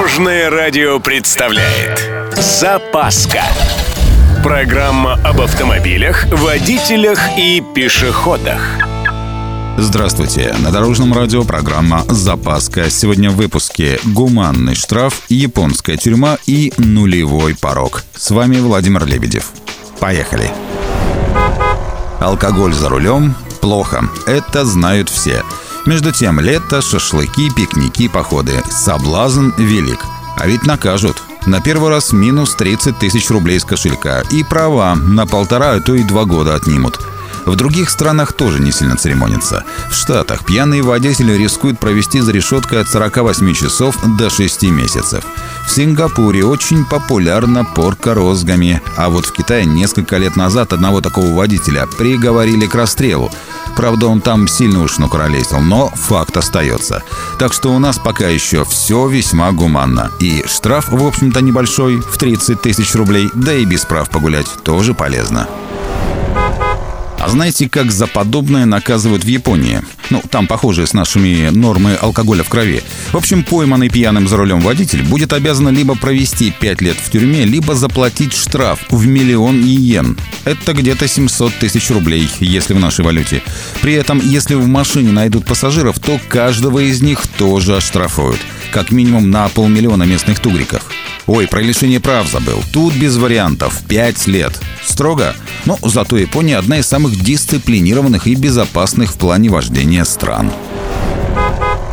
Дорожное радио представляет Запаска Программа об автомобилях, водителях и пешеходах Здравствуйте! На Дорожном радио программа «Запаска». Сегодня в выпуске «Гуманный штраф», «Японская тюрьма» и «Нулевой порог». С вами Владимир Лебедев. Поехали! Алкоголь за рулем – плохо. Это знают все – между тем, лето, шашлыки, пикники, походы. Соблазн велик. А ведь накажут. На первый раз минус 30 тысяч рублей с кошелька. И права на полтора, а то и два года отнимут. В других странах тоже не сильно церемонятся. В Штатах пьяные водители рискуют провести за решеткой от 48 часов до 6 месяцев. В Сингапуре очень популярна порка розгами. А вот в Китае несколько лет назад одного такого водителя приговорили к расстрелу. Правда, он там сильно уж накуролесил, но факт остается. Так что у нас пока еще все весьма гуманно. И штраф, в общем-то, небольшой, в 30 тысяч рублей, да и без прав погулять тоже полезно. А знаете, как за подобное наказывают в Японии? Ну, там похожие с нашими нормы алкоголя в крови. В общем, пойманный пьяным за рулем водитель будет обязан либо провести 5 лет в тюрьме, либо заплатить штраф в миллион йен. Это где-то 700 тысяч рублей, если в нашей валюте. При этом, если в машине найдут пассажиров, то каждого из них тоже оштрафуют. Как минимум на полмиллиона местных тугриков. Ой, про лишение прав забыл. Тут без вариантов. Пять лет. Строго? Но ну, зато Япония одна из самых дисциплинированных и безопасных в плане вождения стран.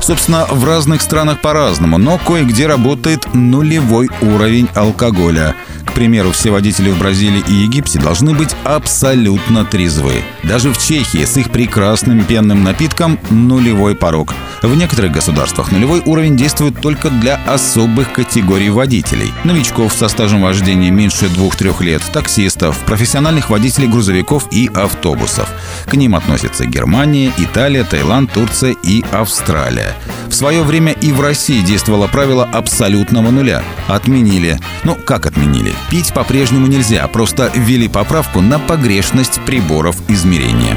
Собственно, в разных странах по-разному, но кое-где работает нулевой уровень алкоголя – примеру, все водители в Бразилии и Египте должны быть абсолютно трезвы. Даже в Чехии с их прекрасным пенным напитком нулевой порог. В некоторых государствах нулевой уровень действует только для особых категорий водителей. Новичков со стажем вождения меньше 2-3 лет, таксистов, профессиональных водителей грузовиков и автобусов. К ним относятся Германия, Италия, Таиланд, Турция и Австралия. В свое время и в России действовало правило абсолютного нуля. Отменили. Ну, как отменили? Пить по-прежнему нельзя, просто ввели поправку на погрешность приборов измерения.